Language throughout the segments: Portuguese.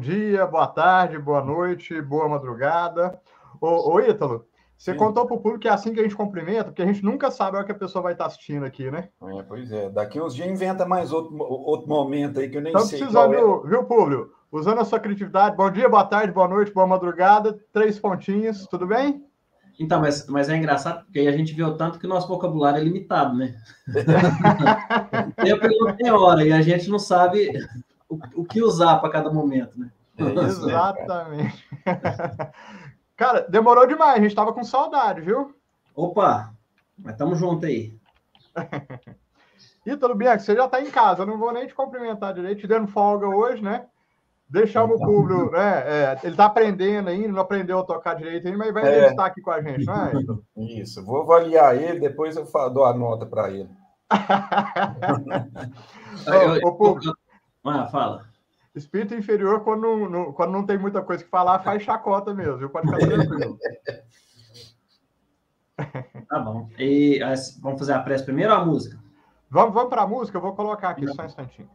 dia, boa tarde, boa noite, boa madrugada. Ô, ô Ítalo, você Sim. contou para o público que é assim que a gente cumprimenta, porque a gente nunca sabe a hora que a pessoa vai estar assistindo aqui, né? É, pois é. Daqui uns dias inventa mais outro, outro momento aí que eu nem Estamos sei. precisando, é. viu, público? Usando a sua criatividade. Bom dia, boa tarde, boa noite, boa madrugada. Três pontinhos, tudo bem? Então, mas, mas é engraçado porque aí a gente viu tanto que o nosso vocabulário é limitado, né? Tempo não tem hora e a gente não sabe o, o que usar para cada momento, né? É isso, né, Exatamente. Cara, demorou demais, a gente tava com saudade, viu? Opa, mas tamo junto aí. Ítalo Bianchi, você já tá em casa, eu não vou nem te cumprimentar direito, te dando folga hoje, né? Deixar o público, né? É, ele tá aprendendo ainda, não aprendeu a tocar direito ainda, mas vai é. estar aqui com a gente, não é? Isso, vou avaliar ele, depois eu dou a nota para ele. ô, ô, eu, ah, fala. Espírito inferior, quando não, não, quando não tem muita coisa que falar, faz chacota mesmo, viu? Pode ficar tranquilo. Tá bom. E vamos fazer a prece primeiro ou a música? Vamos, vamos para a música, eu vou colocar aqui, só um instantinho.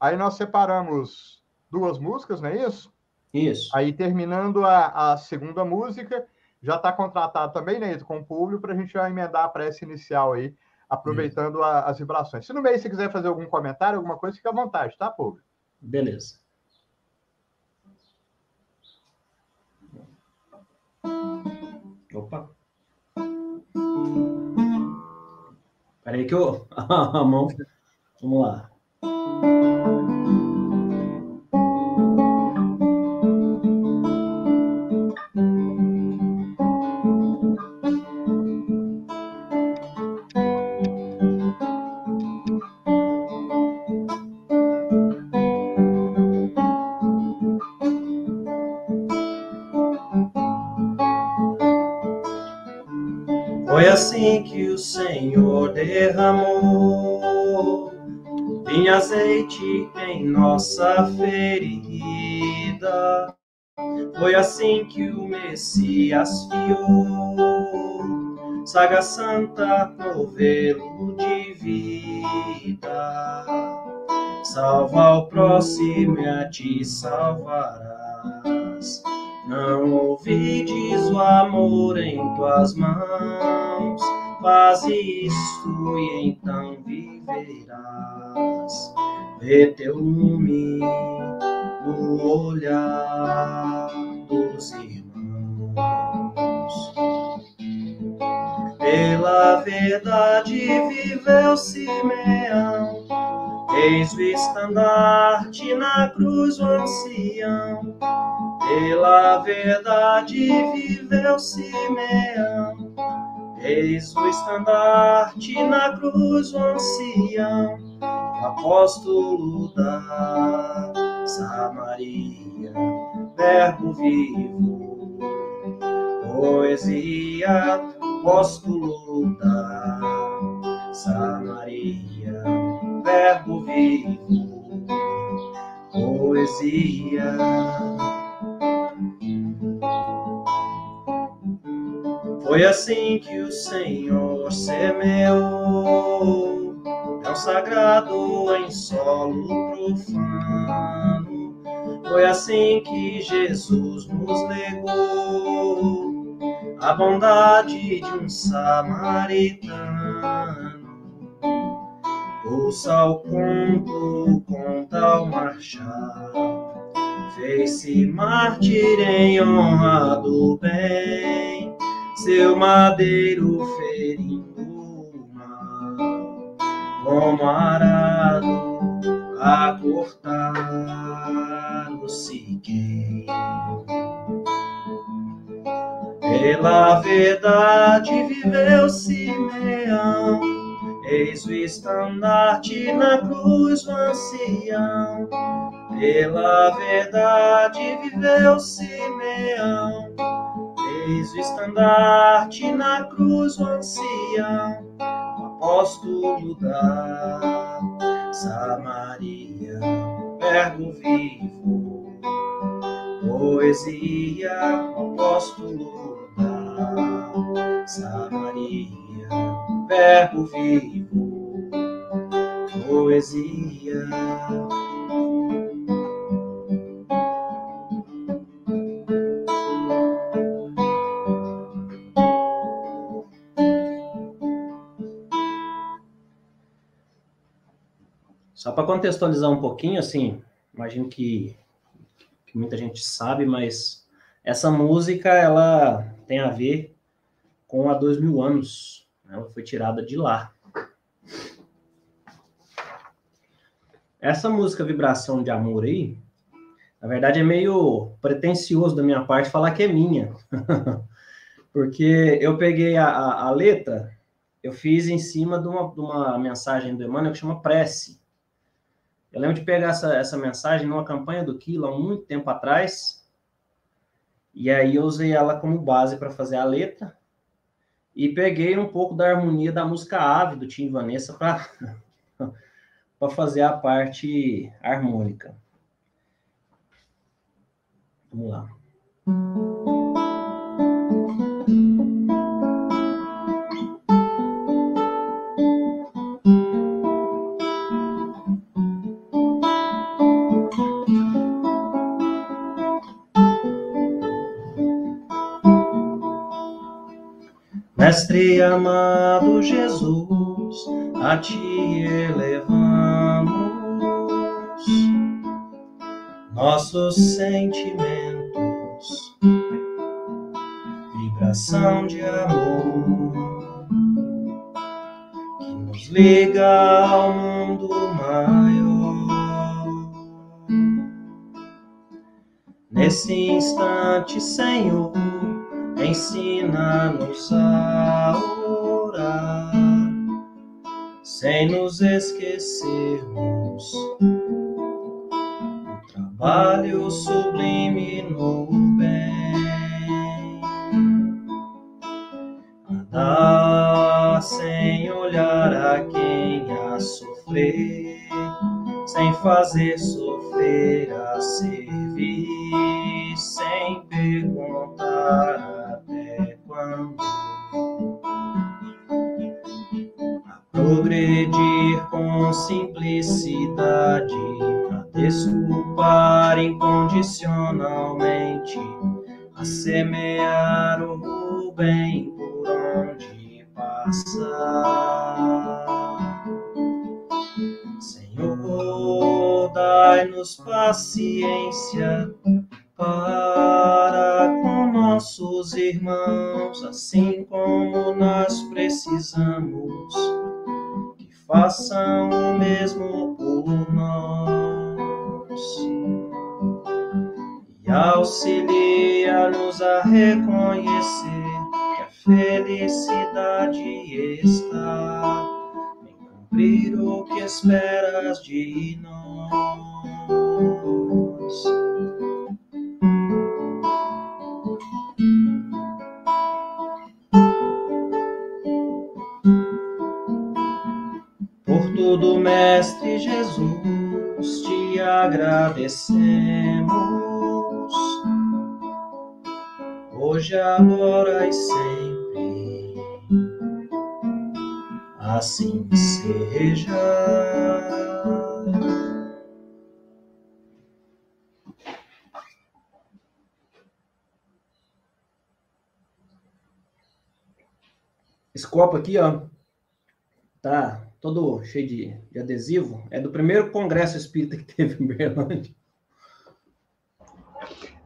Aí nós separamos duas músicas, não é isso? Isso. Aí terminando a, a segunda música, já está contratado também, né, com o público, para a gente já emendar a prece inicial aí aproveitando a, as vibrações. Se no meio você quiser fazer algum comentário, alguma coisa, fica à vontade, tá, povo? Beleza. Opa. Peraí que eu... a mão... Vamos lá. Senhor derramou em azeite em nossa ferida. Foi assim que o Messias fiou, saga santa, novelo de vida. Salva o próximo e a ti salvarás. Não ouvides o amor em tuas mãos, faz isto e então viverás. Vê teu lume no olhar dos irmãos. Pela verdade viveu Simeão, eis o estandarte na cruz o ancião pela verdade viveu Simeão, eis o estandarte na cruz o ancião, apóstolo da Samaria, verbo vivo, poesia, apóstolo da Samaria, verbo vivo, poesia. Foi assim que o Senhor semeou, um sagrado em solo profano. Foi assim que Jesus nos legou a bondade de um samaritano. Ouça o conto, conta ao marchar. Fez-se mártir em honra do bem seu madeiro ferindo o mal, como arado a cortar o siqueiro. Pela verdade viveu Simeão, eis o estandarte na cruz o ancião. Pela verdade viveu Simeão, O estandarte na cruz o ancião, o apóstolo da Samaria, verbo vivo, poesia, o apóstolo da Samaria, verbo vivo, poesia. Só para contextualizar um pouquinho, assim, imagino que, que muita gente sabe, mas essa música ela tem a ver com a dois mil anos. Né? Ela foi tirada de lá. Essa música Vibração de Amor aí, na verdade é meio pretencioso da minha parte falar que é minha. Porque eu peguei a, a, a, letra, eu fiz em cima de uma, de uma mensagem do Emmanuel que chama Prece. Eu lembro de pegar essa, essa mensagem numa campanha do Quilo há muito tempo atrás, e aí eu usei ela como base para fazer a letra, e peguei um pouco da harmonia da música Ave, do Tim Vanessa, para fazer a parte harmônica. Vamos lá. Mestre amado Jesus, a ti elevamos nossos sentimentos, vibração de amor que nos liga ao mundo maior. Nesse instante, Senhor ensina-nos a orar, sem nos esquecermos do trabalho sublime no bem. Andar sem olhar a quem a sofrer, sem fazer sofrer a servir, esperas de nós. tudo, Mestre Jesus, te agradecemos. Hoje, agora e sempre, assim seja. Esse copo aqui, ó, tá todo cheio de, de adesivo, é do primeiro congresso espírita que teve em Berlândia.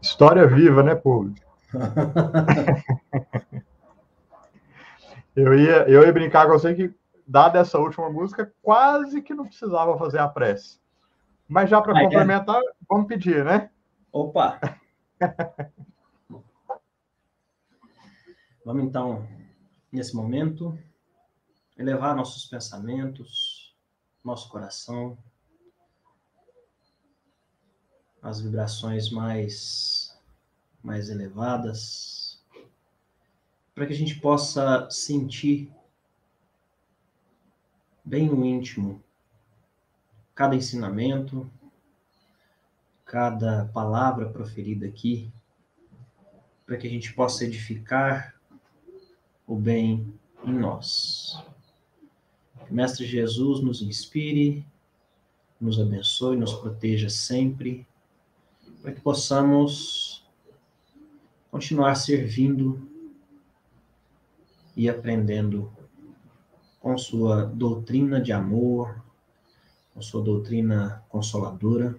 História viva, né, povo? eu, ia, eu ia brincar com você que, dada essa última música, quase que não precisava fazer a prece. Mas já para complementar, é. vamos pedir, né? Opa! vamos então, nesse momento, elevar nossos pensamentos, nosso coração, as vibrações mais, mais elevadas, para que a gente possa sentir bem no íntimo cada ensinamento, cada palavra proferida aqui, para que a gente possa edificar o bem em nós. Que Mestre Jesus nos inspire, nos abençoe, nos proteja sempre, para que possamos continuar servindo e aprendendo com sua doutrina de amor, com sua doutrina consoladora.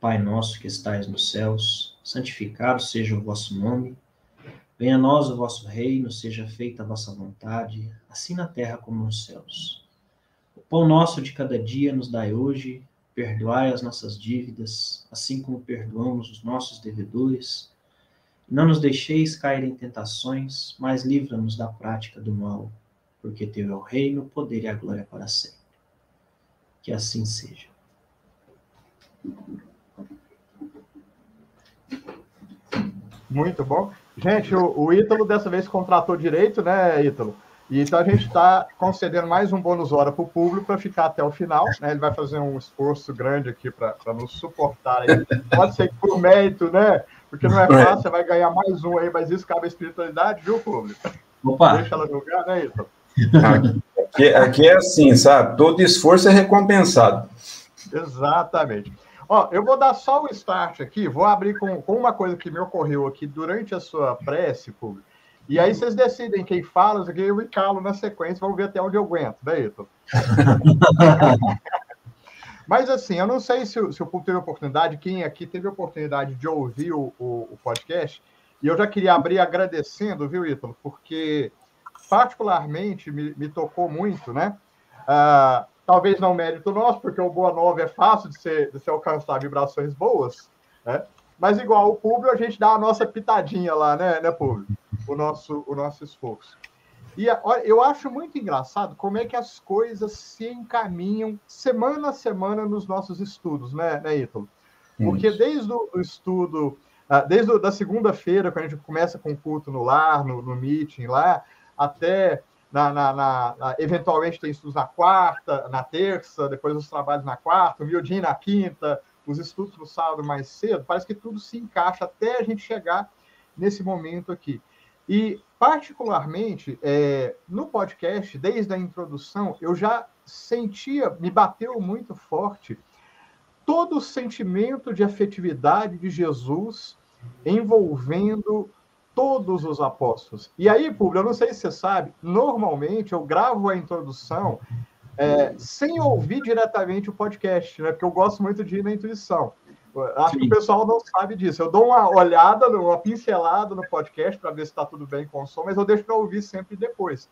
Pai nosso que estais nos céus, santificado seja o vosso nome. Venha a nós o vosso reino, seja feita a vossa vontade, assim na terra como nos céus. O pão nosso de cada dia nos dai hoje, perdoai as nossas dívidas, assim como perdoamos os nossos devedores. Não nos deixeis cair em tentações, mas livra-nos da prática do mal, porque teu é o reino, o poder e a glória para sempre. Que assim seja. Muito bom. Gente, o, o Ítalo dessa vez contratou direito, né, Ítalo? E então a gente está concedendo mais um bônus hora para o público para ficar até o final. Né? Ele vai fazer um esforço grande aqui para nos suportar. Aí. Pode ser que por mérito, né? Porque não é fácil, você vai ganhar mais um aí, mas isso cabe à espiritualidade, viu, público? Opa. Deixa ela jogar, né, Ítalo? Aqui, aqui é assim, sabe? Todo esforço é recompensado. Exatamente. Ó, eu vou dar só o start aqui, vou abrir com, com uma coisa que me ocorreu aqui durante a sua prece, público. E aí vocês decidem quem fala, aqui eu me calo na sequência, vamos ver até onde eu aguento, né, Ito? Mas assim, eu não sei se, se o público teve oportunidade, quem aqui teve oportunidade de ouvir o, o, o podcast, e eu já queria abrir agradecendo, viu, Ítalo? Porque particularmente me, me tocou muito, né? Uh, talvez não mérito nosso, porque o Boa Nova é fácil de se, de se alcançar vibrações boas, né? Mas igual o público, a gente dá a nossa pitadinha lá, né, né público? O nosso, o nosso esforço. E olha, eu acho muito engraçado como é que as coisas se encaminham semana a semana nos nossos estudos, né, né Ítalo? Porque desde o estudo, ah, desde a da segunda-feira, quando a gente começa com o culto no lar, no, no meeting lá, até na, na, na, eventualmente tem estudos na quarta, na terça, depois os trabalhos na quarta, o miudinho na quinta, os estudos no sábado mais cedo, parece que tudo se encaixa até a gente chegar nesse momento aqui. E, particularmente, é, no podcast, desde a introdução, eu já sentia, me bateu muito forte, todo o sentimento de afetividade de Jesus envolvendo todos os apóstolos. E aí, Público, eu não sei se você sabe, normalmente eu gravo a introdução é, sem ouvir diretamente o podcast, né? Porque eu gosto muito de ir na intuição. Acho Sim. que o pessoal não sabe disso. Eu dou uma olhada, uma pincelada no podcast para ver se está tudo bem com o som, mas eu deixo para ouvir sempre depois.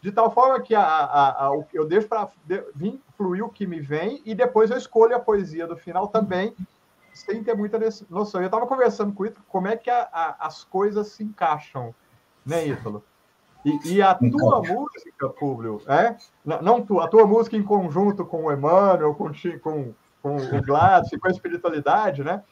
De tal forma que a, a, a, eu deixo para vir fluir o que me vem e depois eu escolho a poesia do final também, sem ter muita noção. Eu estava conversando com o Ítalo como é que as coisas se encaixam, né, Ítalo? E, e a tua música, Públio, é? Não, tu, a tua música em conjunto com o Emmanuel, com, com, com o Gladys, com a espiritualidade, né?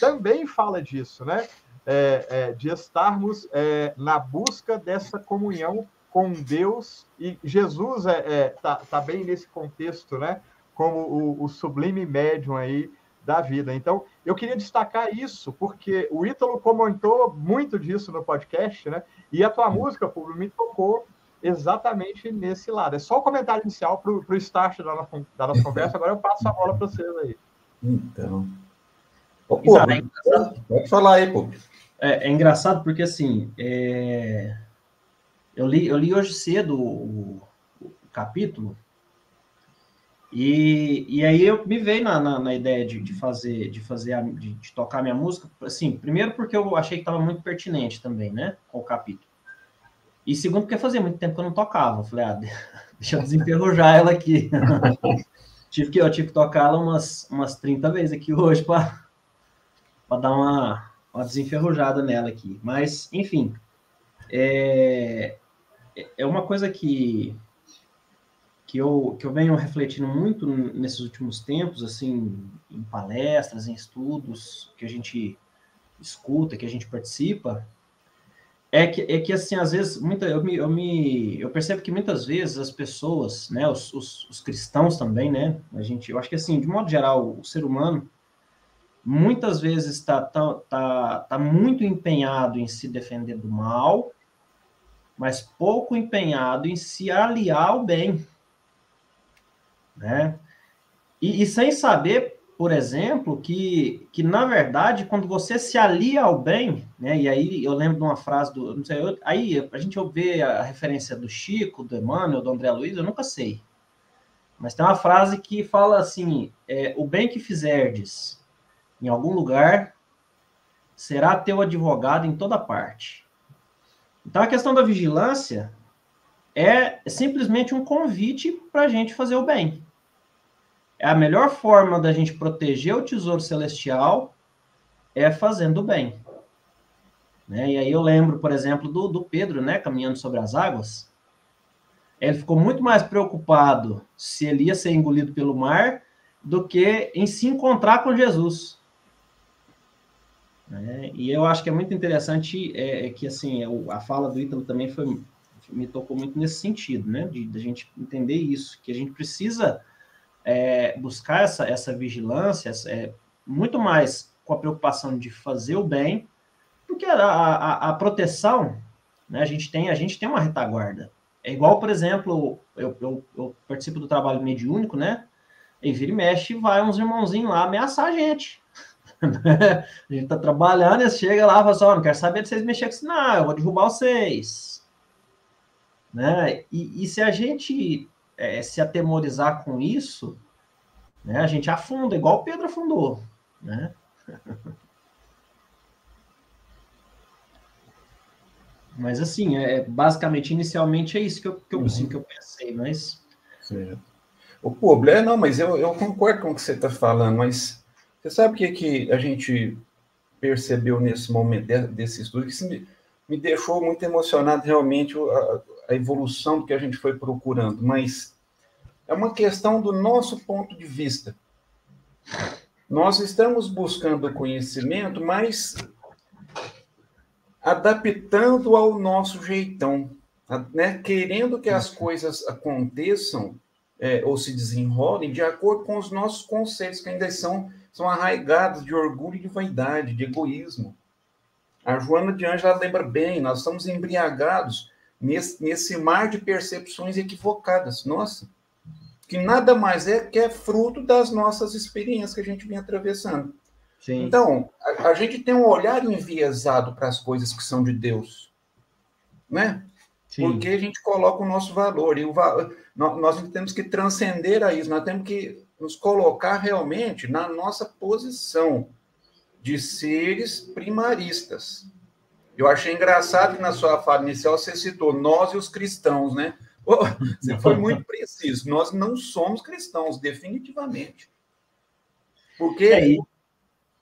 Também fala disso, né? É, é, de estarmos é, na busca dessa comunhão com Deus e Jesus é, é tá, tá bem nesse contexto, né? Como o, o sublime médium aí da vida. Então, eu queria destacar isso, porque o Ítalo comentou muito disso no podcast, né? E a tua música, Público, me tocou exatamente nesse lado. É só o comentário inicial para o start da nossa, da nossa conversa, agora eu passo a bola para vocês aí. Então. Ô, pô, é pode falar aí, pô. É, é engraçado porque, assim, é... eu, li, eu li hoje cedo o, o capítulo e, e aí eu me veio na, na, na ideia de, de, fazer, de fazer a, de, de, tocar minha música, assim, primeiro porque eu achei que estava muito pertinente também, né, com o capítulo. E segundo porque fazia muito tempo que eu não tocava. Eu falei, ah, deixa eu desenferrujar ela aqui. tive que, eu tive que tocar ela umas, umas 30 vezes aqui hoje para dar uma, uma desenferrujada nela aqui. Mas, enfim, é, é uma coisa que que eu, que eu venho refletindo muito nesses últimos tempos, assim, em palestras, em estudos que a gente escuta, que a gente participa, é que, é que assim, às vezes, muita, eu, me, eu, me, eu percebo que muitas vezes as pessoas, né, os, os, os cristãos também, né, a gente, eu acho que assim, de modo geral, o ser humano, muitas vezes está tá, tá, tá muito empenhado em se defender do mal, mas pouco empenhado em se aliar ao bem né? E, e, sem saber, por exemplo, que, que na verdade, quando você se alia ao bem, né? E aí eu lembro de uma frase do, não sei, eu, aí a gente vê a referência do Chico, do Emmanuel, do André Luiz, eu nunca sei. Mas tem uma frase que fala assim: é, o bem que fizerdes em algum lugar será teu advogado em toda parte. Então a questão da vigilância é simplesmente um convite para a gente fazer o bem. É a melhor forma da gente proteger o tesouro celestial é fazendo o bem. Né? E aí eu lembro, por exemplo, do, do Pedro, né, caminhando sobre as águas. Ele ficou muito mais preocupado se ele ia ser engolido pelo mar do que em se encontrar com Jesus. É, e eu acho que é muito interessante é, é que assim a fala do Ítalo também foi me tocou muito nesse sentido, né? De, de a gente entender isso, que a gente precisa é, buscar essa, essa vigilância, é, muito mais com a preocupação de fazer o bem, porque a, a, a proteção, né? A gente tem a gente tem uma retaguarda. É igual, por exemplo, eu, eu, eu participo do trabalho mediúnico, né? E vira e mexe, vai uns irmãozinhos lá ameaçar a gente. a gente tá trabalhando, e chega lá e fala assim, oh, não quero saber de vocês mexerem com isso, não, eu vou derrubar vocês. Né? E, e se a gente é, se atemorizar com isso, né, a gente afunda, igual o Pedro afundou. Né? Mas assim, é, basicamente, inicialmente é isso que eu, que eu, uhum. assim, que eu pensei, mas. Certo. O problema, não, mas eu, eu concordo com o que você está falando, mas você sabe o que, que a gente percebeu nesse momento desse estudo? Que isso me, me deixou muito emocionado realmente a, a evolução do que a gente foi procurando, mas é uma questão do nosso ponto de vista. Nós estamos buscando conhecimento, mas adaptando ao nosso jeitão, né? querendo que as coisas aconteçam é, ou se desenrolem de acordo com os nossos conceitos, que ainda são são arraigados de orgulho e de vaidade, de egoísmo. A Joana de Ângela lembra bem, nós estamos embriagados nesse, nesse mar de percepções equivocadas, nossa, que nada mais é que é fruto das nossas experiências que a gente vem atravessando. Sim. Então, a, a, gente tem um olhar enviesado para as coisas que são de Deus, né? Sim. Porque a gente coloca o nosso valor, e o, nós, nós temos que transcender a isso, nós temos que nos colocar realmente na nossa posição de seres primaristas. Eu achei engraçado que na sua fala inicial você citou nós e os cristãos, né? você foi muito preciso. Nós não somos cristãos, definitivamente. Porque é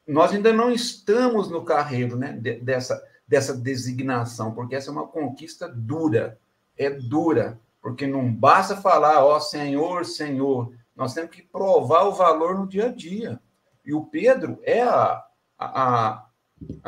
nós ainda não estamos no carreiro né, dessa, dessa designação, porque essa é uma conquista dura. É dura, porque não basta falar, ó Senhor, Senhor. Nós temos que provar o valor no dia a dia. E o Pedro é a, a, a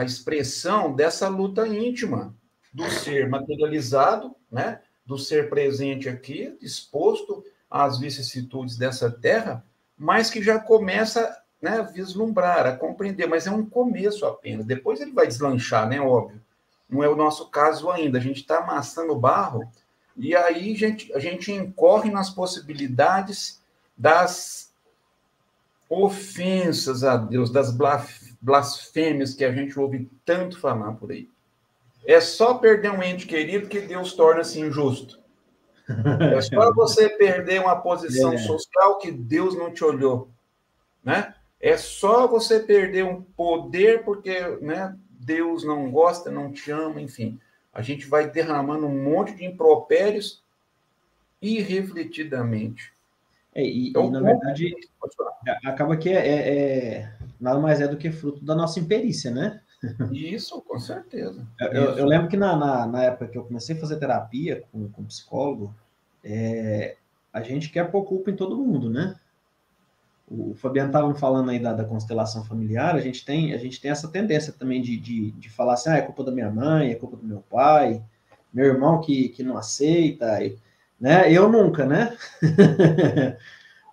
expressão dessa luta íntima do ser materializado, né? do ser presente aqui, disposto às vicissitudes dessa terra, mas que já começa né, a vislumbrar, a compreender, mas é um começo apenas. Depois ele vai deslanchar, né? Óbvio. Não é o nosso caso ainda. A gente está amassando barro e aí a gente, a gente incorre nas possibilidades das ofensas a Deus, das blasfêmias que a gente ouve tanto falar por aí. É só perder um ente querido que Deus torna-se injusto. É só você perder uma posição é. social que Deus não te olhou, né? É só você perder um poder porque, né, Deus não gosta, não te ama, enfim. A gente vai derramando um monte de impropérios irrefletidamente. É, e, então, e, na verdade, acaba que é, é, é, nada mais é do que fruto da nossa imperícia, né? Isso, com certeza. Eu, eu lembro que na, na, na, época que eu comecei a fazer terapia com, com psicólogo, é, a gente quer pôr culpa em todo mundo, né? O Fabiano estava falando aí da, da, constelação familiar, a gente tem, a gente tem essa tendência também de, de, de falar assim, ah, é culpa da minha mãe, é culpa do meu pai, meu irmão que, que não aceita, né? Eu nunca, né?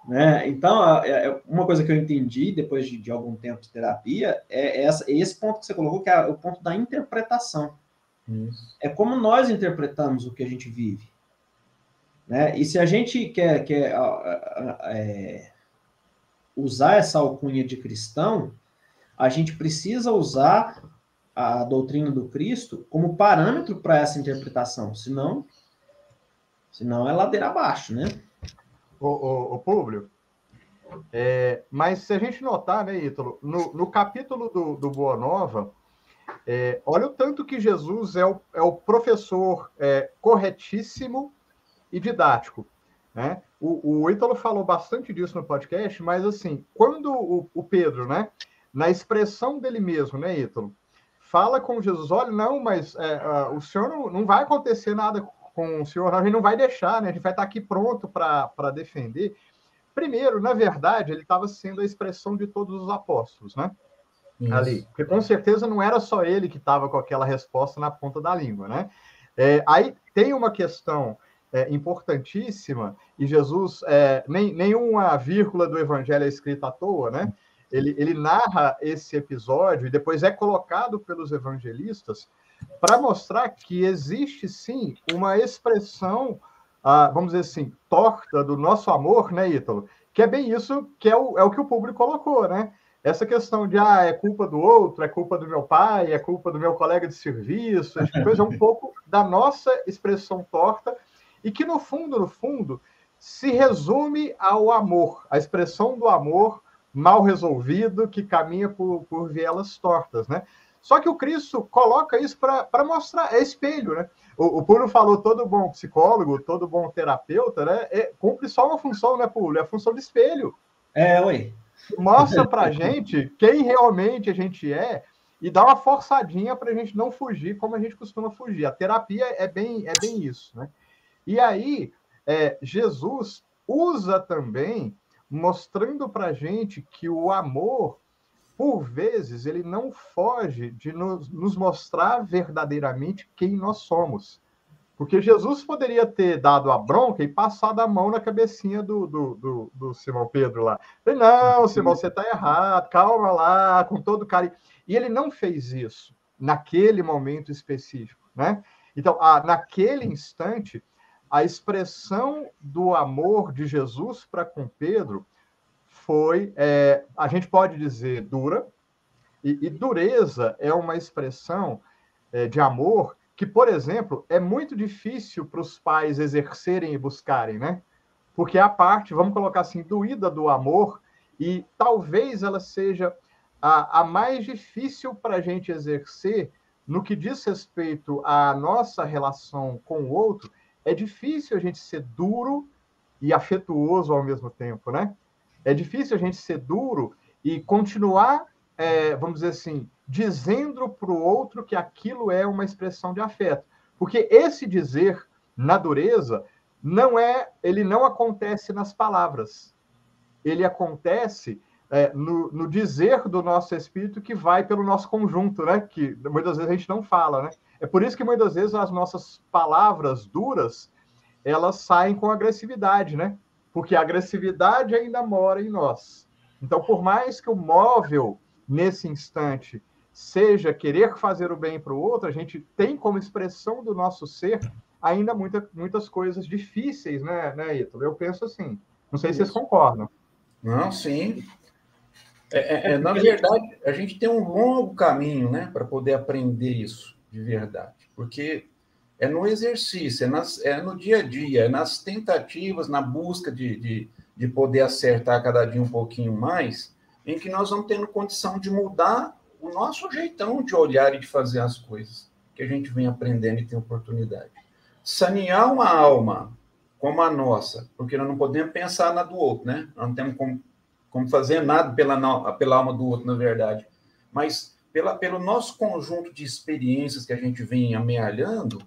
né? Então, é, é uma coisa que eu entendi depois de, de algum tempo de terapia é, essa, é esse ponto que você colocou, que é o ponto da interpretação. Isso. É como nós interpretamos o que a gente vive. Né? E se a gente quer, quer é, usar essa alcunha de cristão, a gente precisa usar a doutrina do Cristo como parâmetro para essa interpretação, senão Senão é ladeira abaixo, né? O, o, o público. É, mas se a gente notar, né, Ítalo, no, no capítulo do, do Boa Nova, é, olha o tanto que Jesus é o, é o professor é, corretíssimo e didático. Né? O, o Ítalo falou bastante disso no podcast, mas assim, quando o, o Pedro, né, na expressão dele mesmo, né, Ítalo, fala com Jesus, olha, não, mas é, o senhor não, não vai acontecer nada com o senhor, a gente não vai deixar, né? A gente vai estar aqui pronto para defender. Primeiro, na verdade, ele estava sendo a expressão de todos os apóstolos, né? Isso. Ali. Porque com certeza não era só ele que estava com aquela resposta na ponta da língua, né? É, aí tem uma questão é, importantíssima, e Jesus, é, nem, nenhuma vírgula do evangelho é escrita à toa, né? Ele, ele narra esse episódio e depois é colocado pelos evangelistas para mostrar que existe sim uma expressão, ah, vamos dizer assim, torta do nosso amor, né, Ítalo? Que é bem isso que é o, é o que o público colocou, né? Essa questão de ah, é culpa do outro, é culpa do meu pai, é culpa do meu colega de serviço, é coisa um pouco da nossa expressão torta e que no fundo, no fundo, se resume ao amor, a expressão do amor mal resolvido que caminha por, por vielas tortas, né? Só que o Cristo coloca isso para mostrar, é espelho, né? O, o Puro falou, todo bom psicólogo, todo bom terapeuta, né? É, cumpre só uma função, né, Puro? É a função de espelho. É, oi. Mostra pra gente quem realmente a gente é e dá uma forçadinha para a gente não fugir como a gente costuma fugir. A terapia é bem, é bem isso, né? E aí, é, Jesus usa também, mostrando para a gente que o amor por vezes, ele não foge de nos, nos, mostrar verdadeiramente quem nós somos. Porque Jesus poderia ter dado a bronca e passado a mão na cabecinha do, do, do, do Simão Pedro lá. Não, Simão, você está errado, calma lá, com todo carinho. E ele não fez isso naquele momento específico, né? Então, ah, naquele instante, a expressão do amor de Jesus para com Pedro foi, é, a gente pode dizer, dura, e, e dureza é uma expressão é, de amor que, por exemplo, é muito difícil para os pais exercerem e buscarem, né? Porque a parte, vamos colocar assim, doída do amor, e talvez ela seja a, a mais difícil para a gente exercer no que diz respeito à nossa relação com o outro, é difícil a gente ser duro e afetuoso ao mesmo tempo, né? É difícil a gente ser duro e continuar, é, vamos dizer assim, dizendo para o outro que aquilo é uma expressão de afeto. Porque esse dizer na dureza não é, ele não acontece nas palavras. Ele acontece é, no, no, dizer do nosso espírito que vai pelo nosso conjunto, né? Que muitas vezes a gente não fala, né? É por isso que muitas vezes as nossas palavras duras elas saem com agressividade, né? Porque a agressividade ainda mora em nós. Então, por mais que o móvel, nesse instante, seja querer fazer o bem para o outro, a gente tem como expressão do nosso ser ainda muita, muitas coisas difíceis, né, né, Ítalo? Eu penso assim. Não sei se vocês concordam. Não, sim. É, é, é, na verdade, a gente tem um longo caminho né, para poder aprender isso de verdade. Porque é no exercício, é, nas, é no dia a dia, é nas tentativas, na busca de, de, de poder acertar cada dia um pouquinho mais, em que nós vamos tendo condição de mudar o nosso jeitão de olhar e de fazer as coisas, que a gente vem aprendendo e tem oportunidade. Sanear uma alma como a nossa, porque nós não podemos pensar na do outro, né? Nós não temos como, como fazer nada pela, pela alma do outro, na verdade. Mas pela, pelo nosso conjunto de experiências que a gente vem amealhando,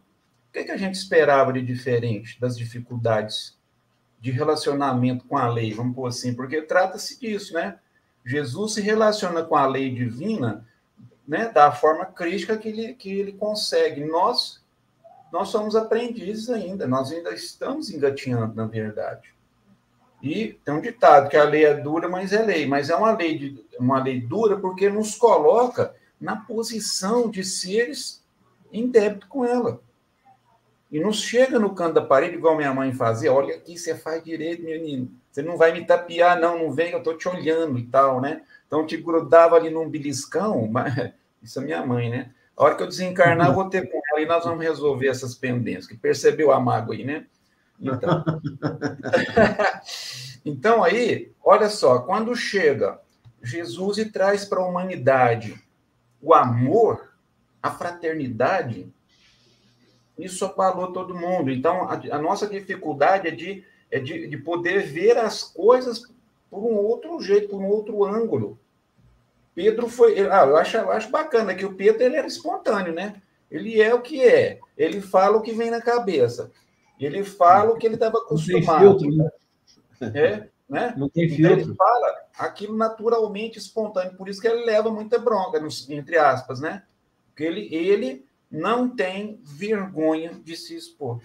que, que a gente esperava de diferente das dificuldades de relacionamento com a lei, vamos pôr assim, porque trata-se disso, né? Jesus se relaciona com a lei divina né, da forma crítica que ele, que ele consegue. Nós, nós somos aprendizes ainda, nós ainda estamos engatinhando, na verdade. E tem um ditado que a lei é dura, mas é lei. Mas é uma lei, de, uma lei dura porque nos coloca na posição de seres em débito com ela. E não chega no canto da parede, igual minha mãe fazia, olha aqui, você faz direito, menino. Você não vai me tapiar, não, não vem, eu tô te olhando e tal, né? Então te grudava ali num beliscão, mas isso é minha mãe, né? A hora que eu desencarnar, eu vou ter com ela e nós vamos resolver essas pendências, que percebeu a mágoa aí, né? Então, então aí, olha só, quando chega Jesus e traz para a humanidade o amor, a fraternidade, isso abalou todo mundo. Então, a, a nossa dificuldade é, de, é de, de poder ver as coisas por um outro jeito, por um outro ângulo. Pedro foi. Ah, eu acho, eu acho bacana que o Pedro ele era espontâneo, né? Ele é o que é. Ele fala o que vem na cabeça. Ele fala o que ele estava acostumado. Não tem filtro, né? É, né? Não tem filtro. Então, ele fala aquilo naturalmente espontâneo. Por isso que ele leva muita bronca, entre aspas, né? Porque ele, ele não tem vergonha de se expor.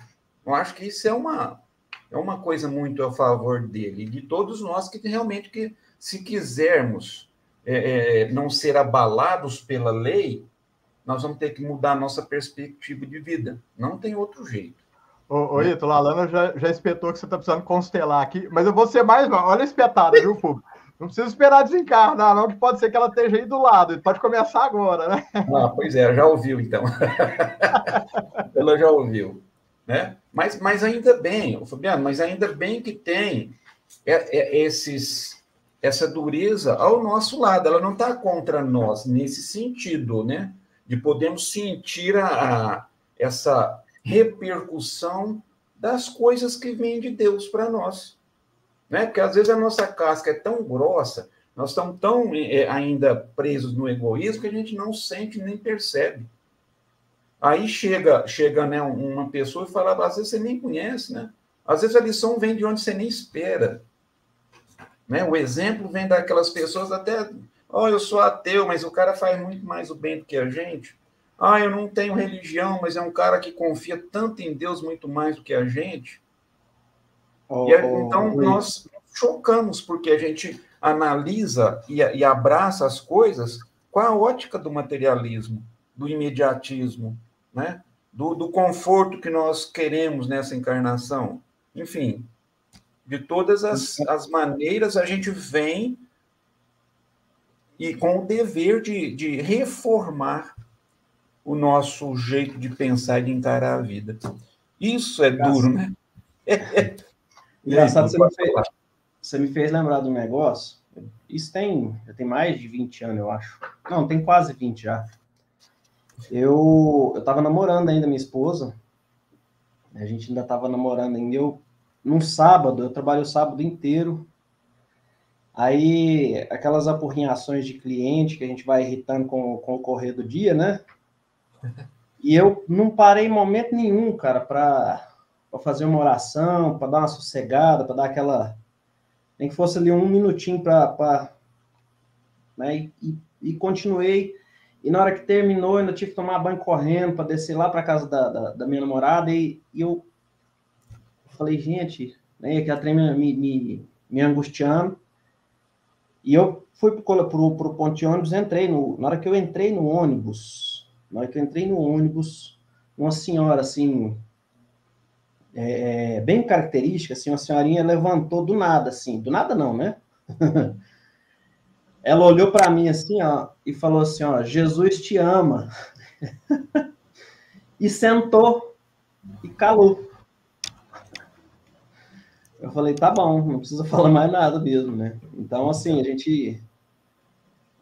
Eu acho que isso é uma, é uma coisa muito a favor dele, de todos nós que realmente, que, se quisermos é, é, não ser abalados pela lei, nós vamos ter que mudar a nossa perspectiva de vida. Não tem outro jeito. Ô, ô Ito, a Lana já, já espetou que você está precisando constelar aqui, mas eu vou ser mais. Olha a espetada, viu, público? Não precisa esperar desencarnar, não, que pode ser que ela esteja aí do lado. Pode começar agora, né? Ah, pois é, já ouviu, então. ela já ouviu. Né? Mas, mas ainda bem, Fabiano, mas ainda bem que tem é, é, esses essa dureza ao nosso lado, ela não está contra nós nesse sentido, né? De podermos sentir a, a, essa repercussão das coisas que vêm de Deus para nós, né? Porque às vezes a nossa casca é tão grossa, nós estamos tão é, ainda presos no egoísmo que a gente não sente nem percebe. Aí chega, chega né, uma pessoa e fala, às vezes você nem conhece, né? Às vezes a lição vem de onde você nem espera. Né? O exemplo vem daquelas pessoas até, oh, eu sou ateu, mas o cara faz muito mais o bem do que a gente. Ah, eu não tenho religião, mas é um cara que confia tanto em Deus muito mais do que a gente. Oh, e, então oh, nós chocamos porque a gente analisa e, e abraça as coisas com a ótica do materialismo, do imediatismo, né? do, do conforto que nós queremos nessa encarnação. Enfim, de todas as, as maneiras, a gente vem e com o dever de, de reformar o nosso jeito de pensar e de encarar a vida. Isso é duro, né? Engraçado, você me, fez, você me fez lembrar um negócio. Isso tem, tem mais de 20 anos, eu acho. Não, tem quase 20 já. Eu, eu tava namorando ainda minha esposa. A gente ainda tava namorando ainda. Eu num sábado, eu trabalho o sábado inteiro. Aí, aquelas apurrinhações de cliente que a gente vai irritando com, com o correr do dia, né? E eu não parei em momento nenhum, cara, para fazer uma oração, para dar uma sossegada, para dar aquela. Nem que fosse ali um minutinho para. Né? E, e, continuei. E na hora que terminou, ainda tive que tomar banho correndo para descer lá para casa da, da, da, minha namorada. E, e eu falei, gente, né, aquela trem me, me, me angustiando. E eu fui para o ponto de ônibus, entrei no. Na hora que eu entrei no ônibus, na hora que eu entrei no ônibus, uma senhora assim, é, é bem característica, assim, uma senhorinha levantou do nada, assim, do nada não, né? Ela olhou para mim assim, ó, e falou assim, ó, Jesus te ama. e sentou e calou. Eu falei, tá bom, não precisa falar mais nada mesmo, né? Então, assim, a gente.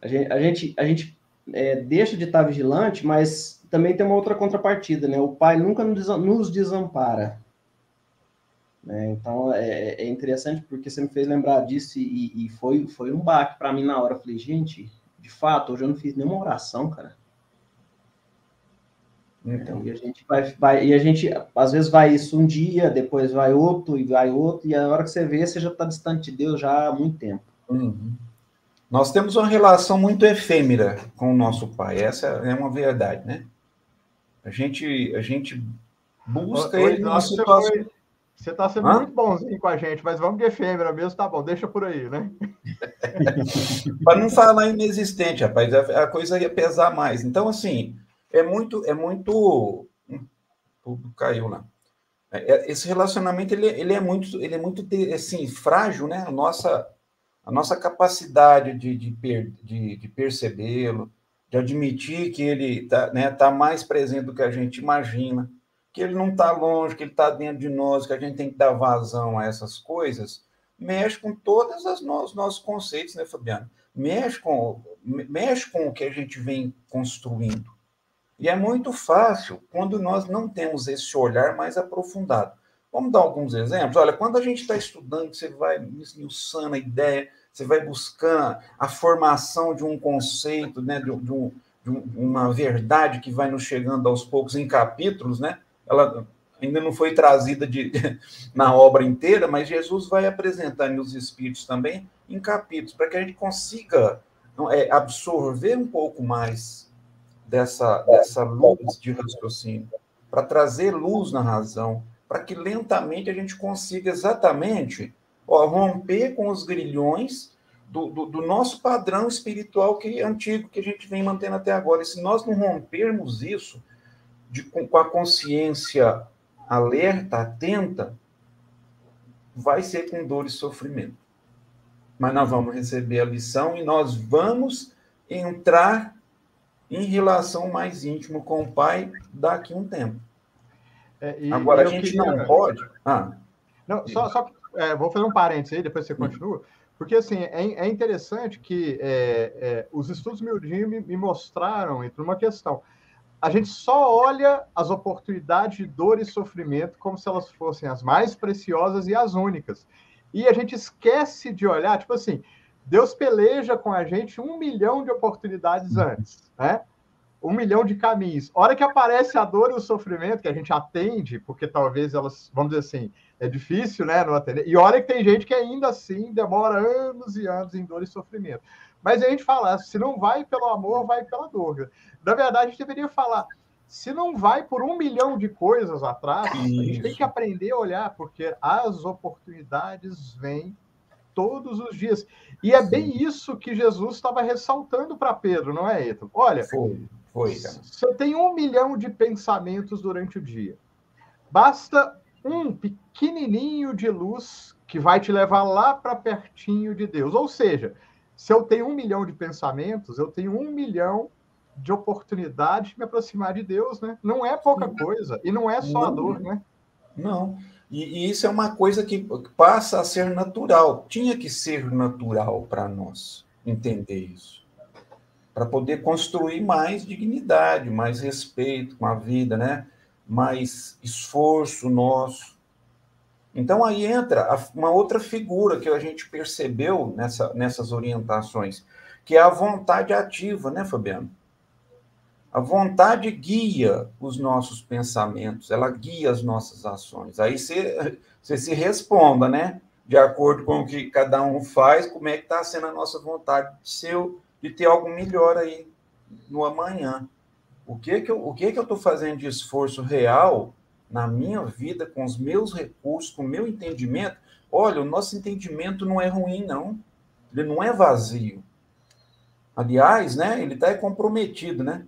A gente, a gente, a gente é, deixa de estar vigilante, mas também tem uma outra contrapartida, né? O pai nunca nos desampara. Né? Então, é, é, interessante porque você me fez lembrar disso e, e foi, foi um baque para mim na hora. Eu falei, gente, de fato, hoje eu não fiz nenhuma oração, cara. Então, e a gente vai, vai, e a gente às vezes vai isso um dia, depois vai outro e vai outro, e a hora que você vê, você já está distante de Deus já há muito tempo. Uhum. Nós temos uma relação muito efêmera com o nosso pai, essa é uma verdade, né? A gente, a gente busca Oi, ele numa situação. Você está sendo Hã? muito bonzinho com a gente, mas vamos de efêmera mesmo, tá bom, deixa por aí, né? Para não falar inexistente, rapaz, a coisa ia pesar mais. Então, assim, é muito, é muito, tudo caiu lá. É, é, esse relacionamento ele, ele é muito, ele é muito assim frágil, né? A nossa, a nossa capacidade de, de, per, de, de percebê-lo, de admitir que ele está né, tá mais presente do que a gente imagina. Que ele não está longe, que ele está dentro de nós, que a gente tem que dar vazão a essas coisas, mexe com todos os nossos conceitos, né, Fabiano? Mexe com, mexe com o que a gente vem construindo. E é muito fácil quando nós não temos esse olhar mais aprofundado. Vamos dar alguns exemplos? Olha, quando a gente está estudando, você vai esmiuçando a ideia, você vai buscando a formação de um conceito, né, de, de, um, de uma verdade que vai nos chegando aos poucos em capítulos, né? Ela ainda não foi trazida de, na obra inteira, mas Jesus vai apresentar nos Espíritos também em capítulos, para que a gente consiga é, absorver um pouco mais dessa, dessa luz de raciocínio, para trazer luz na razão, para que lentamente a gente consiga exatamente ó, romper com os grilhões do, do, do, nosso padrão espiritual que é antigo que a gente vem mantendo até agora. E se nós não rompermos isso de, com, a consciência alerta, atenta, vai ser com dor e sofrimento. Mas nós vamos receber a lição e nós vamos entrar em relação mais íntima com o Pai daqui a um tempo. É, Agora, a gente queria... não pode. Ah, não, só, só é, vou fazer um parênteses aí, depois você hum. continua. Porque, assim, é, é interessante que é, é os estudos me, me mostraram, entre uma questão, a gente só olha as oportunidades de dor e sofrimento como se elas fossem as mais preciosas e as únicas. E a gente esquece de olhar, tipo assim, Deus peleja com a gente um milhão de oportunidades antes, né? Um milhão de caminhos. A hora que aparece a dor e o sofrimento, que a gente atende, porque talvez elas, vamos dizer assim, é difícil, né? Não atender. E olha que tem gente que ainda assim demora anos e anos em dor e sofrimento. Mas a gente fala, se não vai pelo amor, vai pela dor. Na verdade, a gente deveria falar, se não vai por um milhão de coisas atrás, Isso. a gente tem que aprender a olhar, porque as oportunidades vêm todos os dias. E é Sim. bem isso que Jesus estava ressaltando para Pedro, não é, Eto? Olha, foi, foi, você tem um milhão de pensamentos durante o dia. Basta um pequenininho de luz que vai te levar lá para pertinho de Deus. Ou seja, se eu tenho um milhão de pensamentos, eu tenho um milhão de oportunidade de me aproximar de Deus, né? Não é pouca coisa. E não é só a dor, né? Não. E, e, isso é uma coisa que passa a ser natural. Tinha que ser natural para nós entender isso. Para poder construir mais dignidade, mais respeito com a vida, né? Mais esforço nosso. Então aí entra uma outra figura que a gente percebeu nessa, nessas orientações, que é a vontade ativa, né, Fabiano? A vontade guia os nossos pensamentos, ela guia as nossas ações. Aí você, você se responda, né? De acordo com o que cada um faz, como é que está sendo a nossa vontade de, ser, de ter algo melhor aí no amanhã. O que que eu, o que que eu estou fazendo de esforço real na minha vida, com os meus recursos, com o meu entendimento? Olha, o nosso entendimento não é ruim, não. Ele não é vazio. Aliás, né, ele está comprometido, né?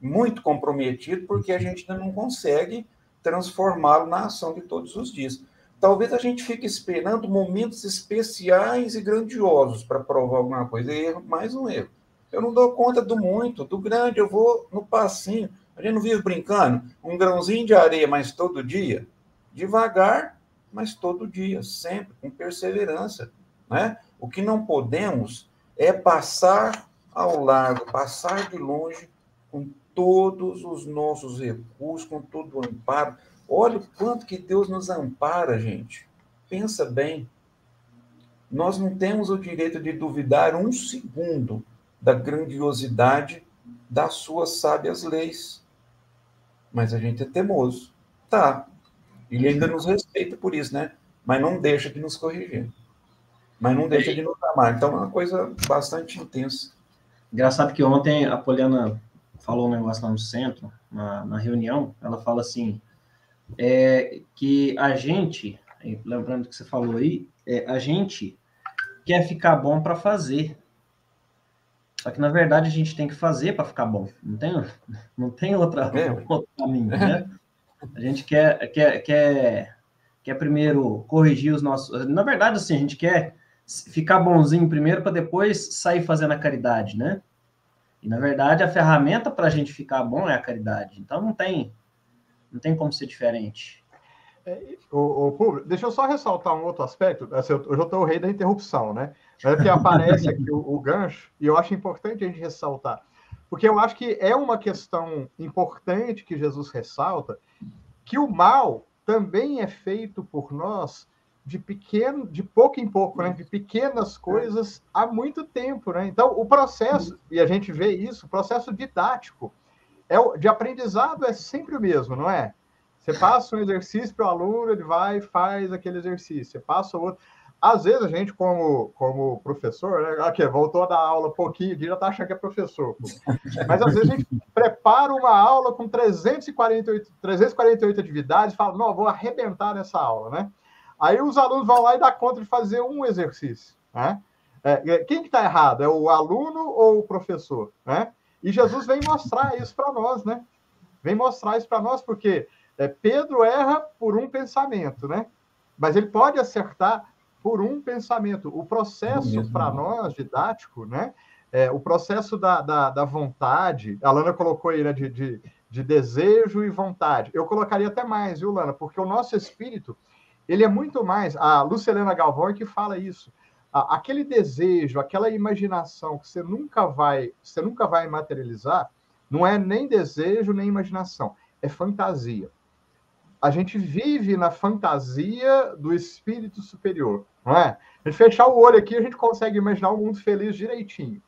muito comprometido, porque a gente ainda não consegue transformá-lo na ação de todos os dias. Talvez a gente fique esperando momentos especiais e grandiosos para provar alguma coisa. Erro, mais um erro. Eu não dou conta do muito, do grande, eu vou no passinho. A gente não vive brincando. Um grãozinho de areia, mas todo dia. Devagar, mas todo dia, sempre, com perseverança. Né? O que não podemos é passar ao largo, passar de longe com todos os nossos recursos, com todo o amparo. Olha o quanto que Deus nos ampara, gente. Pensa bem. Nós não temos o direito de duvidar um segundo da grandiosidade das suas sábias leis. Mas a gente é teimoso. Tá. Ele ainda nos respeita por isso, né? Mas não deixa de nos corrigir. Mas não deixa de nos amar. Então é uma coisa bastante intensa. Engraçado que ontem a Poliana falou um negócio lá no centro, na, na reunião, ela fala assim, é, que a gente, lembrando que você falou aí, é, a gente quer ficar bom para fazer. Só que, na verdade, a gente tem que fazer para ficar bom. Não tem, não tem outra, é. outro caminho, né? A gente quer, quer, quer, quer primeiro corrigir os nossos... Na verdade, assim, a gente quer ficar bonzinho primeiro para depois sair fazendo a caridade, né? E, na verdade, a ferramenta para a gente ficar bom é a caridade. Então, não tem Não tem como ser diferente. É, o, o, deixa eu só ressaltar um outro aspecto. Assim, eu, eu já estou o rei da interrupção, né? É que aparece aqui o, o gancho, e eu acho importante a gente ressaltar. Porque eu acho que é uma questão importante que Jesus ressalta, que o mal também é feito por nós de pequeno, de pouco em pouco, né? De pequenas coisas há muito tempo, né? Então, o processo, e a gente vê isso, o processo didático é o, de aprendizado é sempre o mesmo, não é? Você passa um exercício para o aluno, ele vai e faz aquele exercício. Você passa outro. Às vezes a gente, como, como professor, né? Aqui, voltou a dar aula um pouquinho, já está achando que é professor. Mas às vezes a gente prepara uma aula com 348, 348 atividades e fala, não, vou arrebentar nessa aula, né? Aí os alunos vão lá e dá conta de fazer um exercício, né? É, quem que está errado? É o aluno ou o professor, né? E Jesus vem mostrar isso para nós, né? Vem mostrar isso para nós, porque é, Pedro erra por um pensamento, né? Mas ele pode acertar por um pensamento. O processo para nós, didático, né? É, o processo da, da, da, vontade, a Lana colocou aí, né, de, de, de, desejo e vontade. Eu colocaria até mais, viu, Lana? Porque o nosso espírito, ele é muito mais. A Lucelena Galvão é que fala isso. Aquele desejo, aquela imaginação que você nunca vai, você nunca vai materializar, não é nem desejo nem imaginação, é fantasia a gente vive na fantasia do espírito superior, não é? A gente fechar o olho aqui, a gente consegue imaginar um mundo feliz direitinho.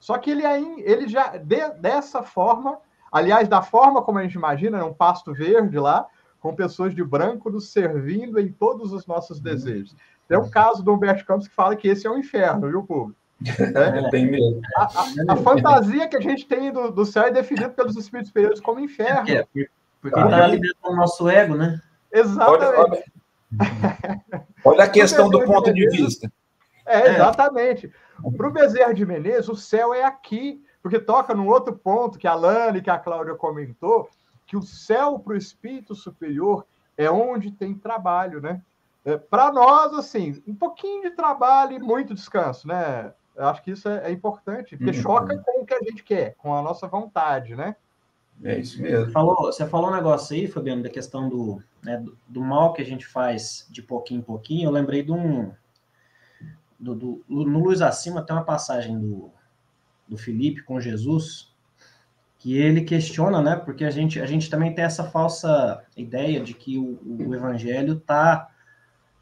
Só que ele, aí, ele já, de, dessa forma, aliás, da forma como a gente imagina, é um pasto verde lá, com pessoas de branco nos servindo em todos os nossos desejos. Tem um caso do Humberto Campos que fala que esse é o um inferno, viu, público? É, tem mesmo. A, a, a, fantasia que a gente tem do, do céu é definida pelos espíritos superiores como inferno. É, porque está tá alimentando o nosso ego, né? Exatamente. Olha, olha, olha a questão do ponto de, de vista. É, exatamente. Para o Bezerra de Menezes, o céu é aqui, porque toca num outro ponto que a Lani e que a Cláudia comentou, que o céu para o espírito superior é onde tem trabalho, né? É, para nós, assim, um pouquinho de trabalho e muito descanso, né? Eu acho que isso é, é importante, porque uhum. choca com o que a gente quer, com a nossa vontade, né? É isso mesmo. Você falou, você falou um negócio aí, Fabiano, da questão do, né, do, do, mal que a gente faz de pouquinho em pouquinho. Eu lembrei de um. Do, do, no Luz Acima tem uma passagem do, do Felipe com Jesus, que ele questiona, né? Porque a gente, a gente também tem essa falsa ideia de que o, o evangelho tá,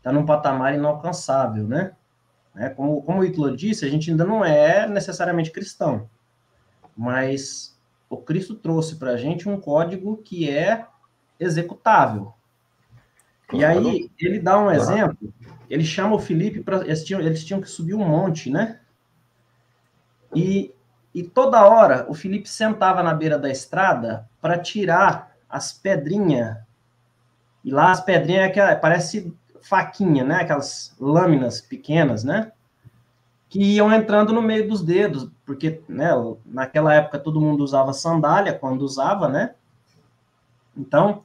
tá num patamar inalcançável, né? né? Como, como o Hitler disse, a gente ainda não é necessariamente cristão, mas o Cristo trouxe para a gente um código que é executável. E aí, ele dá um exemplo, ele chama o Felipe para. Eles tinham, eles tinham que subir um monte, né? E, e toda hora o Felipe sentava na beira da estrada para tirar as pedrinhas. E lá as pedrinhas é que parece faquinha, né? Aquelas lâminas pequenas, né? que iam entrando no meio dos dedos, porque né, naquela época todo mundo usava sandália quando usava, né? Então,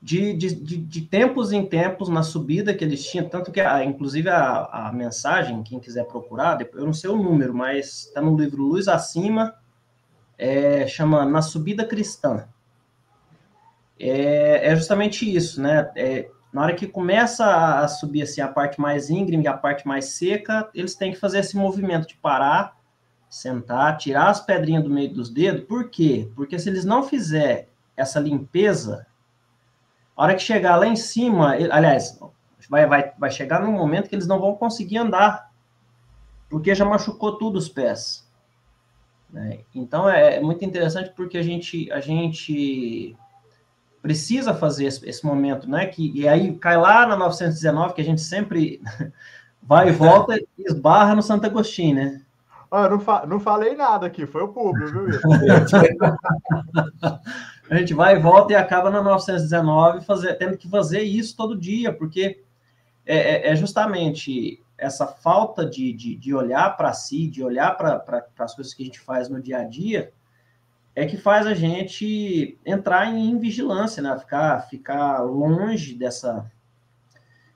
de, de, de, de tempos em tempos, na subida que eles tinham, tanto que, a, inclusive, a, a mensagem, quem quiser procurar, eu não sei o número, mas está no livro Luz Acima, é, chama Na Subida Cristã. É, é justamente isso, né? É, na hora que começa a subir assim, a parte mais íngreme, a parte mais seca, eles têm que fazer esse movimento de parar, sentar, tirar as pedrinhas do meio dos dedos. Por quê? Porque se eles não fizer essa limpeza, a hora que chegar lá em cima, aliás, vai, vai, vai chegar num momento que eles não vão conseguir andar, porque já machucou tudo os pés. Né? Então é, é muito interessante porque a gente, a gente precisa fazer esse, esse, momento, né? Que, e aí cai lá na 919, que a gente sempre vai e volta e esbarra no Santo Agostinho, né? Ah, não, fa não falei nada aqui, foi o público, viu? a gente vai e volta e acaba na 919 fazer, tendo que fazer isso todo dia, porque é, é, é justamente essa falta de, de, de olhar para si, de olhar para as coisas que a gente faz no dia a dia, é que faz a gente entrar em vigilância, né? Ficar, ficar longe dessa,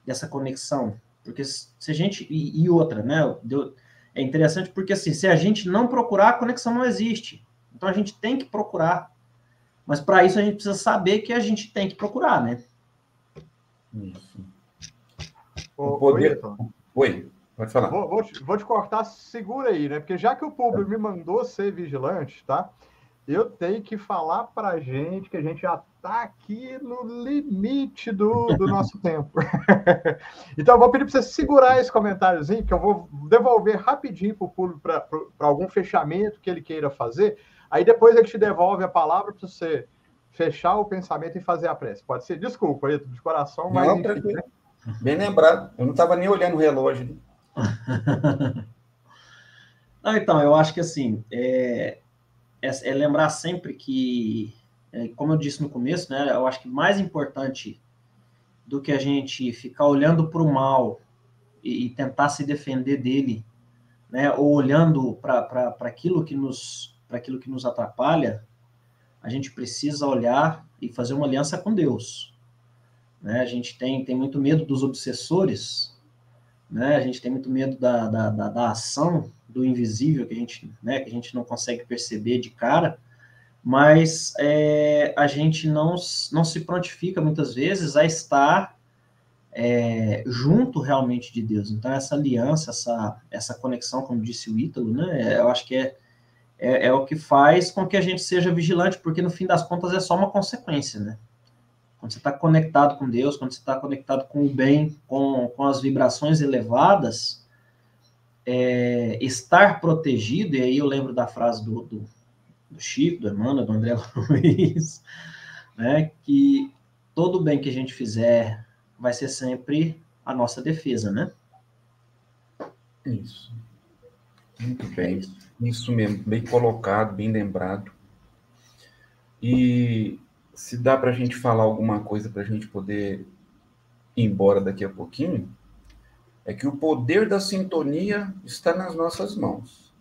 dessa conexão. Porque se a gente. E, e outra, né? Deu, é interessante porque assim, se a gente não procurar, a conexão não existe. Então a gente tem que procurar. Mas para isso a gente precisa saber que a gente tem que procurar, né? Isso. O, poder... Oi, pode falar. Vou, vou, te, vou te cortar, segura aí, né? Porque já que o público me mandou ser vigilante, tá? Eu tenho que falar para a gente que a gente já está aqui no limite do, do nosso tempo. então, eu vou pedir para você segurar esse comentáriozinho, que eu vou devolver rapidinho para o público para algum fechamento que ele queira fazer. Aí depois ele te devolve a palavra para você fechar o pensamento e fazer a prece. Pode ser? Desculpa, aí, de coração, mas. Não, tranquilo. Bem lembrado. Eu não estava nem olhando o relógio. Não, então, eu acho que assim, é, é, é lembrar sempre que, é, como eu disse no começo, né, eu acho que mais importante do que a gente ficar olhando para o mal e, e, tentar se defender dele, né, ou olhando para aquilo que nos para aquilo que nos atrapalha, a gente precisa olhar e fazer uma aliança com Deus. Né? A gente tem, tem muito medo dos obsessores, né? a gente tem muito medo da, da, da, da ação do invisível que a gente, né, que a gente não consegue perceber de cara, mas é, a gente não, não se prontifica muitas vezes a estar é, junto realmente de Deus. Então, essa aliança, essa, essa conexão, como disse o Ítalo, né, eu acho que é, é, é, o que faz com que a gente seja vigilante, porque no fim das contas é só uma consequência, né? Quando você está conectado com Deus, quando você está conectado com o bem, com, com as vibrações elevadas, é, estar protegido, e aí eu lembro da frase do, do, do Chico, do Emmanuel, do André Luiz, né, que todo bem que a gente fizer vai ser sempre a nossa defesa, né? Isso. Muito bem. Isso mesmo, bem colocado, bem lembrado. E se dá para a gente falar alguma coisa para a gente poder ir embora daqui a pouquinho, é que o poder da sintonia está nas nossas mãos.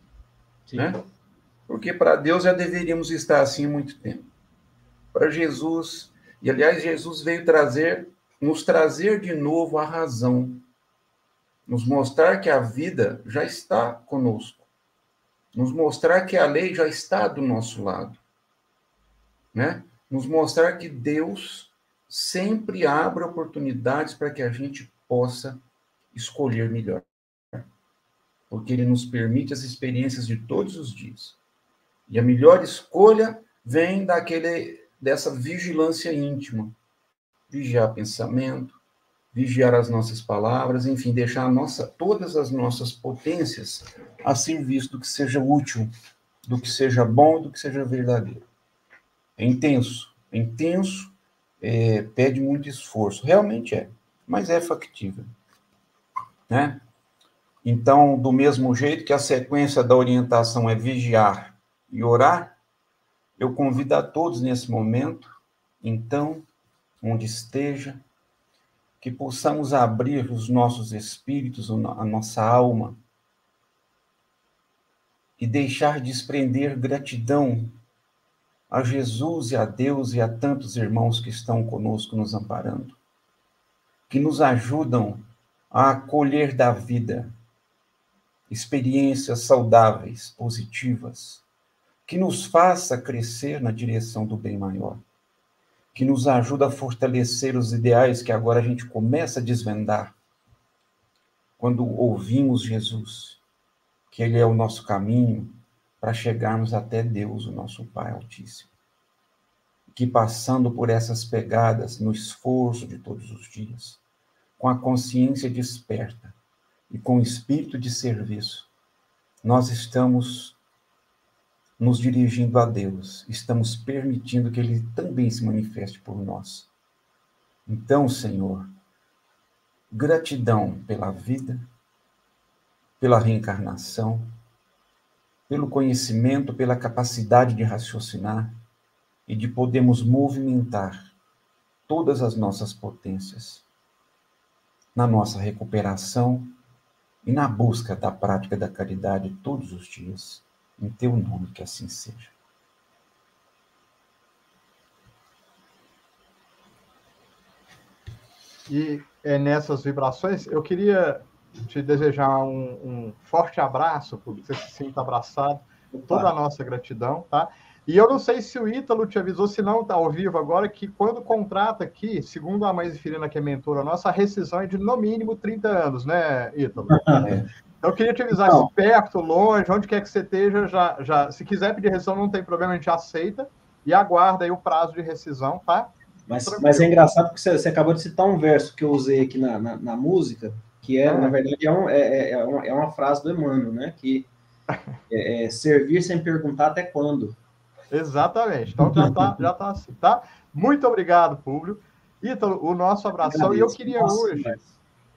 Sim. Né? Porque para Deus já deveríamos estar assim há muito tempo. Para Jesus, e aliás, Jesus veio trazer, nos trazer de novo a razão, nos mostrar que a vida já está conosco, nos mostrar que a lei já está do nosso lado, né? Nos mostrar que Deus sempre abre oportunidades para que a gente possa escolher melhor. Porque ele nos permite as experiências de todos os dias. E a melhor escolha vem daquele dessa vigilância íntima. Vigiar pensamento, vigiar as nossas palavras, enfim, deixar a nossa, todas as nossas potências a serviço do que seja útil, do que seja bom, do que seja verdadeiro. É intenso, é intenso, é, pede muito esforço, realmente é, mas é factível né? Então, do mesmo jeito que a sequência da orientação é vigiar e orar, eu convido a todos nesse momento, então, onde esteja, que possamos abrir os nossos espíritos, a nossa alma, e deixar desprender gratidão a Jesus e a Deus e a tantos irmãos que estão conosco nos amparando, que nos ajudam a acolher da vida experiências saudáveis, positivas, que nos faça crescer na direção do bem maior, que nos ajuda a fortalecer os ideais que agora a gente começa a desvendar quando ouvimos Jesus, que ele é o nosso caminho para chegarmos até Deus, o nosso Pai Altíssimo. Que passando por essas pegadas no esforço de todos os dias, com a consciência desperta e com o espírito de serviço, nós estamos nos dirigindo a Deus, estamos permitindo que Ele também se manifeste por nós. Então, Senhor, gratidão pela vida, pela reencarnação, pelo conhecimento, pela capacidade de raciocinar e de podermos movimentar todas as nossas potências na nossa recuperação e na busca da prática da caridade todos os dias. Em teu nome, que assim seja. E é nessas vibrações, eu queria te desejar um, um forte abraço, porque você se sinta abraçado, toda a nossa gratidão, tá? E eu não sei se o Ítalo te avisou, se não está ao vivo agora, que quando contrata aqui, segundo a Mãe Zefirina, que é mentora nossa, a rescisão é de no mínimo 30 anos, né, Ítalo? É. Então, eu queria te avisar, se perto, longe, onde quer que você esteja, já, já, se quiser pedir rescisão, não tem problema, a gente aceita e aguarda aí o prazo de rescisão, tá? Mas, mas é engraçado porque você, você, acabou de citar um verso que eu usei aqui na, na, na música, que é, ah. na verdade, é, um, é, é, é, uma, é uma frase do Emmanuel, né? Que é, é servir sem perguntar até quando. Exatamente. Então já está já tá assim, tá? Muito obrigado, Públio. Ítalo, o nosso abração. E eu queria hoje.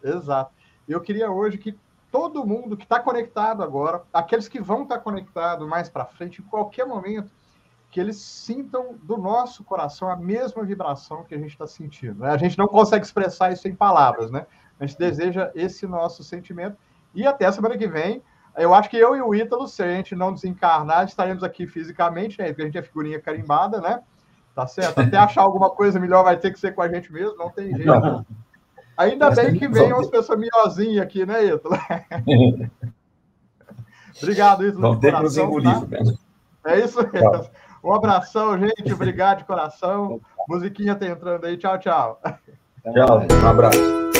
Exato. Eu queria hoje que todo mundo que está conectado agora, aqueles que vão estar tá conectados mais para frente, em qualquer momento, que eles sintam do nosso coração a mesma vibração que a gente está sentindo. Né? A gente não consegue expressar isso em palavras, né? A gente deseja esse nosso sentimento. E até semana que vem, eu acho que eu e o Ítalo, se a gente não desencarnar, estaremos aqui fisicamente, né? Porque a gente é figurinha carimbada, né? Tá certo? Até achar alguma coisa melhor vai ter que ser com a gente mesmo, não tem jeito. Ainda bem que vem umas pessoas melhorzinhas aqui, né, Ítalo? Obrigado, Ítalo. Vamos ter que nos engolir, tá? É isso mesmo. Um abração, gente. Obrigado de coração. Musiquinha tá entrando aí. Tchau, tchau. Tchau. Um abraço.